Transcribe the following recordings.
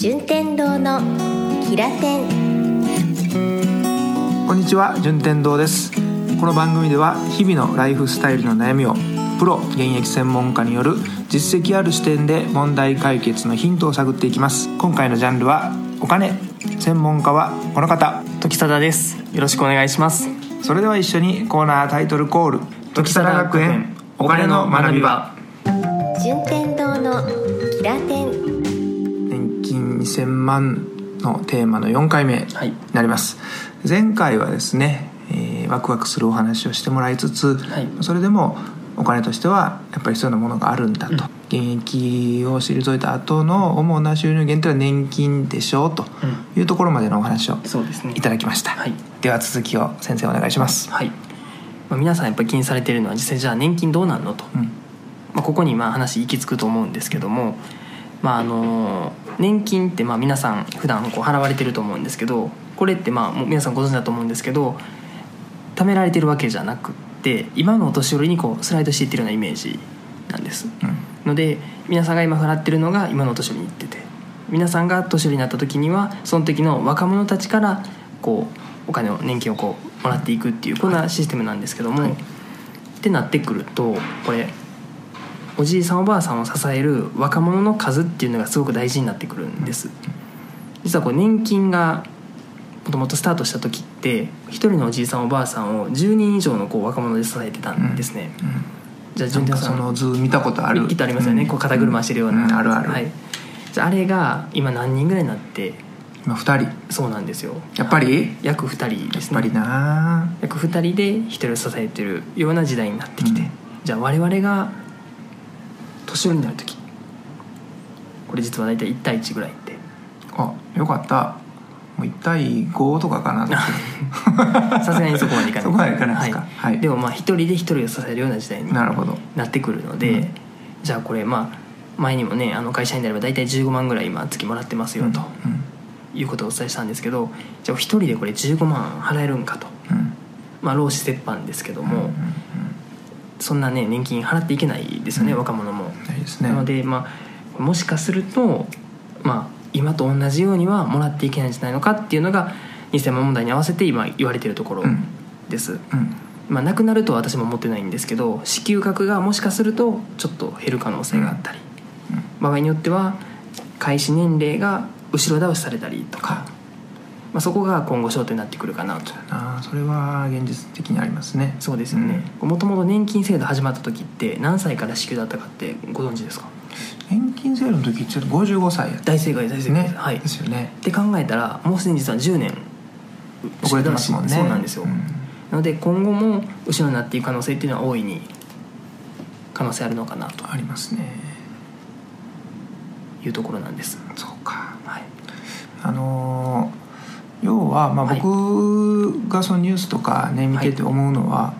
順天堂のキラテンこんにちは順天堂です。この番組では日々のライフスタイルの悩みをプロ現役専門家による実績ある視点で問題解決のヒントを探っていきます。今回のジャンルはお金。専門家はこの方。時貞です。よろしくお願いします。それでは一緒にコーナータイトルコール。時貞学園。お金の学び場。順天堂のキラテン2000万のテーマの4回目になります、前回はですね、えーワクワクするお話をしてもらいつつ、はい。それでもお金としてはやっぱり必要なものがあるんだと、現役を退いた後の主な収入源というのは年金でしょうというところまでのお話をいただきました、はい。では続きを先生お願いします、はい、まあ、皆さんやっぱり気にされているのは実際じゃあ年金どうなんのと、うん。まあ、ここにまあ話行き着くと思うんですけどもまああの年金ってまあ皆さん普段こう払われてると思うんですけどこれってまあもう皆さんご存知だと思うんですけど貯められてるわけじゃなくって今のお年寄りにこうスライドしていってるようなイメージなんです。うん。ので皆さんが今払ってるのが今のお年寄りに行ってて皆さんが年寄りになった時にはその時の若者たちからこうお金を年金をこうもらっていくっていうこんなシステムなんですけども、はい。ってなってくるとこれおじいさんおばあさんを支える若者の数っていうのがすごく大事になってくるんです、実はこう年金がもともとスタートした時って一人のおじいさんおばあさんを10人以上のこう若者で支えてたんですね、じゃあなんかそ順天さんの図見たことある。きっとありますよね、こう肩車してるような、んあるある、はい、じゃああれが今何人ぐらいになって今2人。そうなんですよ。やっぱり？約2人ですね。やっぱりな。約2人で1人を支えてるような時代になってきて、うん。じゃあ我々が年寄りになる時。これ実は大体1対1ぐらいって。あよかった。もう1対5とかかなと。さすがにそこまでいかない。そこまでいかないですか。はい。でもまあ1人で1人を支えるような時代になるほど。なってくるので、うん。じゃあこれまあ前にもねあの会社員であれば大体15万ぐらい今月もらってますよと、うん。いうことをお伝えしたんですけどじゃあ1人でこれ15万払えるんかと。うん。まあ労使折半ですけども、うんうん。そんなね年金払っていけないですよね、うん。若者も、ないですね。なのでまあもしかするとまあ今と同じようにはもらっていけないんじゃないのかっていうのが2000万問題に合わせて今言われているところうん。です、うん。まあ、なくなるとは私も思ってないんですけど支給額がもしかするとちょっと減る可能性があったり、場合によっては開始年齢が後ろ倒しされたりとか、まあ、そこが今後焦点になってくるかなと。ああそれは現実的にありますね。そうですよね。もともと年金制度始まった時って何歳から支給だったかってご存知ですか？年金制度の時ちょっと55歳大正解大正解。ね。はい。ですよね。って考えたらもうすでに実は10年遅れてますもんね。そうなんですよ、うん。なので今後も後ろになっていく可能性っていうのは大いに可能性あるのかなと。ありますね。いうところなんです。そうか。はい。あのー要は、まあ、はい。僕がそのニュースとかね見てて思うのは、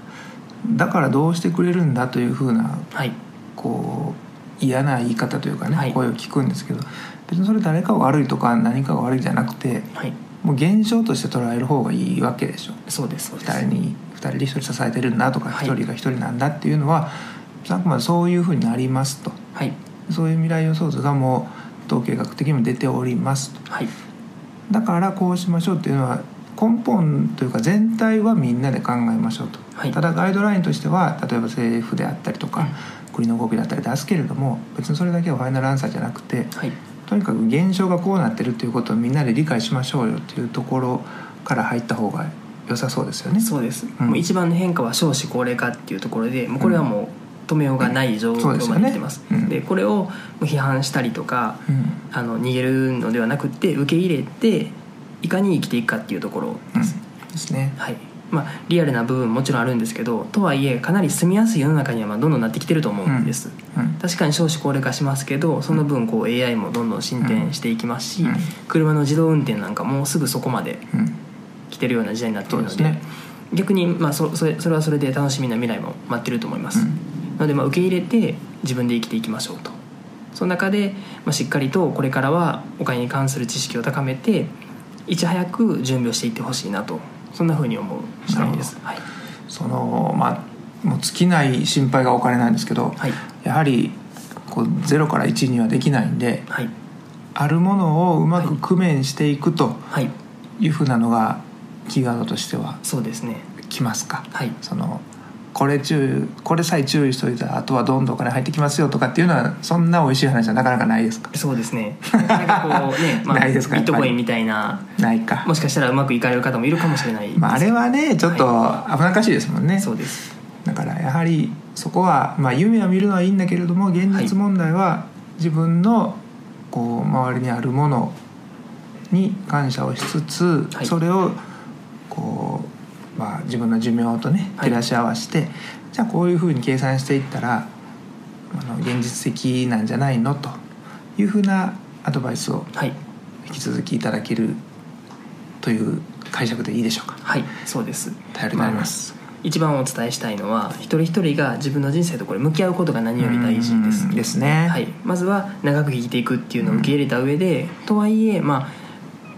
だからどうしてくれるんだというふうなはい。こう嫌な言い方というかね、はい。声を聞くんですけど別にそれ誰かが悪いとか何かが悪いじゃなくてはい。もう現象として捉える方がいいわけでしょ。そうですそうです。2人に2人で1人支えてるんだとかはい。1人が1人なんだっていうのは、あくまでそういうふうになりますと。はい。そういう未来予想図がもう統計学的にも出ておりますと。はいだからこうしましょうっていうのは根本というか全体はみんなで考えましょうと、はい。ただガイドラインとしては例えば政府であったりとか、国の動きだったり出すけれども別にそれだけはファイナルアンサーじゃなくてはい。とにかく現象がこうなってるっていうことをみんなで理解しましょうよっていうところから入った方が良さそうですよね。そうです、うんもう一番の変化は少子高齢化っていうところでもうこれはもう止めようがない状況まで来てます,、そうです。よねうん。でこれを批判したりとかうん。あの逃げるのではなくって受け入れていかに生きていくかっていうところ。うん。です、ですね。はい。まあ、リアルな部分もちろんあるんですけどとはいえかなり住みやすい世の中にはまあどんどんなってきてると思うんです、うん。確かに少子高齢化しますけどその分こう AI もどんどん進展していきますし、うん。車の自動運転なんかもうすぐそこまでうん。来てるような時代になってるのでですね。逆にまあそそれそれはそれで楽しみな未来も待ってると思います、のでまあ受け入れて自分で生きていきましょうと。その中で、まあ、しっかりとこれからはお金に関する知識を高めていち早く準備をしていってほしいなと。そんなふうに思う次第です。はい、そのまあもう尽きない心配がお金なんですけど、はい。やはりこう0から1にはできないんではい。あるものをうまく工面していくとはい。い。うふうなのがキーワードとしてはそうですね。きますか？はい。そのこれ注意これさえ注意しといたらあとはどんどんお金入ってきますよとかっていうのはそんな美味しい話はなかなかないですか？そうですね。なんかこうね、まあ、ないですか？ビットコインみたいなないか。もしかしたらうまくいかれる方もいるかもしれない。まあ、あれはねちょっと危なっかしいですもんね、そうです。だからやはりそこは、まあ、夢を見るのはいいんだけれども現実問題は自分のこう周りにあるものに感謝をしつつ、はい。それをこう、まあ、自分の寿命とねはい。照らし合わせて、じゃあこういうふうに計算していったらあの現実的なんじゃないのというふうなアドバイスをはい。引き続きいただけるという解釈でいいでしょうか？はいそうです。頼りになります、一番お伝えしたいのは一人一人が自分の人生とこれ向き合うことが何より大事です。うんですね。はい、まずは長く生きていくっていうのを受け入れた上で、とはいえまあ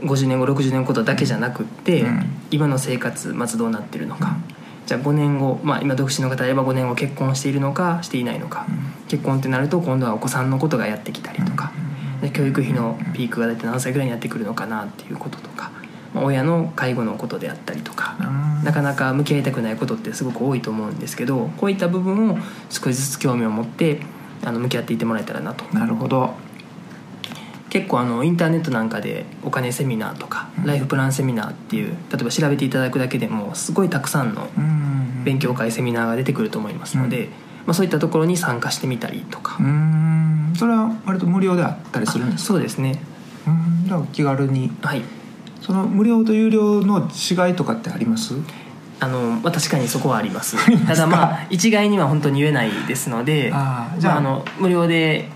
50年後60年後ことだけじゃなくって、うん。今の生活まずどうなってるのか、じゃあ5年後、まあ、今独身の方であれば5年後結婚しているのかしていないのか、結婚ってなると今度はお子さんのことがやってきたりとか、で教育費のピークが大体何歳ぐらいにやってくるのかなっていうこととか、まあ親の介護のことであったりとか、うん。なかなか向き合いたくないことってすごく多いと思うんですけどこういった部分を少しずつ興味を持ってあの向き合っていってもらえたらなと。なるほど結構あのインターネットなんかでお金セミナーとかライフプランセミナーっていう例えば調べていただくだけでもすごいたくさんのうん勉強会セミナーが出てくると思いますので、まあ、そういったところに参加してみたりとか。う、ん。それは割と無料であったりするんですか？そうですね。うん。じゃあ気軽に。はい。その無料と有料の違いとかってあります？あの、まあ、確かにそこはあります。ただまあ一概には本当に言えないですのでああじゃあ,、まあ、あの無料で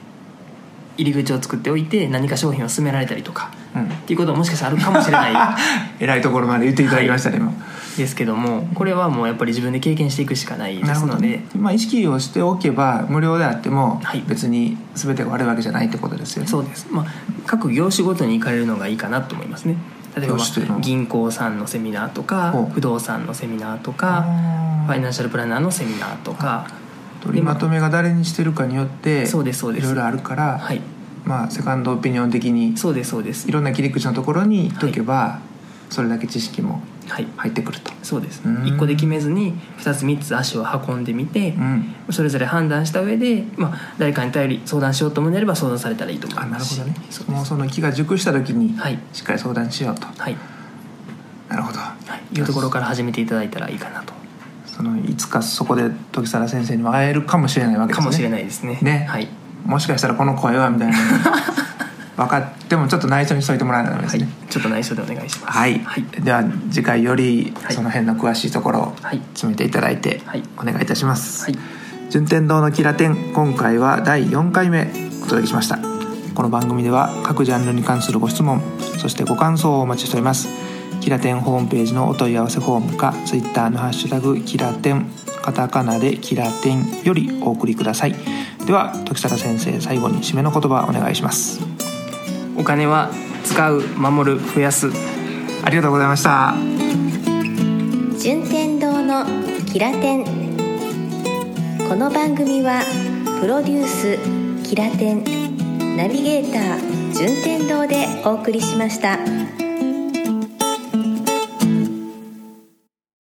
入り口を作っておいて何か商品を勧められたりとかうん。っていうことももしかしたらあるかもしれない。偉いところまで言っていただきましたね、今ですけどもこれはもうやっぱり自分で経験していくしかないですので。ね、まあ、意識をしておけば無料であってもはい。別に全てが悪いわけじゃないってことですよね、そうです、まあ、各業種ごとに行かれるのがいいかなと思いますね。例えば、銀行さんのセミナーとか不動産のセミナーとかファイナンシャルプランナーのセミナーとか取りまとめが誰にしてるかによってそうですそうです。いろいろあるから、はい。まあ、セカンドオピニオン的にそうですそうです。いろんな切り口のところに行っとけば、それだけ知識もはい。入ってくると、そうです。うん。1個で決めずに2つ3つ足を運んでみて、うん、それぞれ判断した上で、まあ、誰かに頼り相談しようと思えれば相談されたらいいと思あいますし。なるほどね。そもうその気が熟した時にはい。しっかり相談しようと、はい、なるほど。はい、いうところから始めていただいたらいいかなとそのいつかそこで時貞先生にも会えるかもしれないわけですね。かもしれないですね。ね。はい、もしかしたらこの声はみたいな。分かってもちょっと内緒にしといてもらえないですはい。ね、ちょっと内緒でお願いします。はい、はい、では次回よりはい。その辺の詳しいところをはい。詰めていただいてはい。お願いいたします、はい。順天堂のキラテン今回は第4回目お届けしました。この番組では各ジャンルに関するご質問そしてご感想をお待ちしておりますキラテンホームページのお問い合わせフォームか Twitter の「ハッシュタグキラテン」カタカナで「キラテン」よりお送りください。では時貞先生最後に締めの言葉お願いします。お金は使う守る増やす。ありがとうございました。順天堂のキラテン。この番組はプロデュースキラテンナビゲーター順天堂でお送りしました。